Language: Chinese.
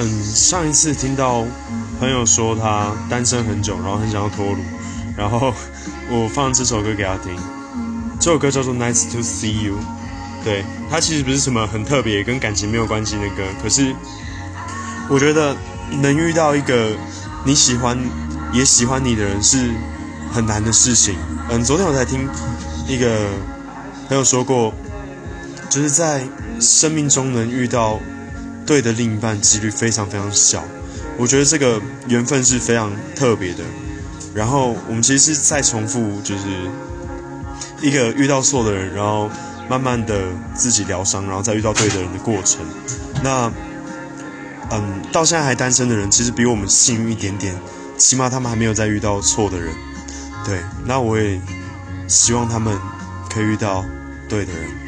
嗯，上一次听到朋友说他单身很久，然后很想要脱乳，然后我放这首歌给他听。这首歌叫做《Nice to See You》，对，它其实不是什么很特别，跟感情没有关系的歌。可是我觉得能遇到一个你喜欢也喜欢你的人是很难的事情。嗯，昨天我才听一个朋友说过，就是在生命中能遇到。对的另一半几率非常非常小，我觉得这个缘分是非常特别的。然后我们其实是在重复，就是一个遇到错的人，然后慢慢的自己疗伤，然后再遇到对的人的过程。那，嗯，到现在还单身的人，其实比我们幸运一点点，起码他们还没有再遇到错的人。对，那我也希望他们可以遇到对的人。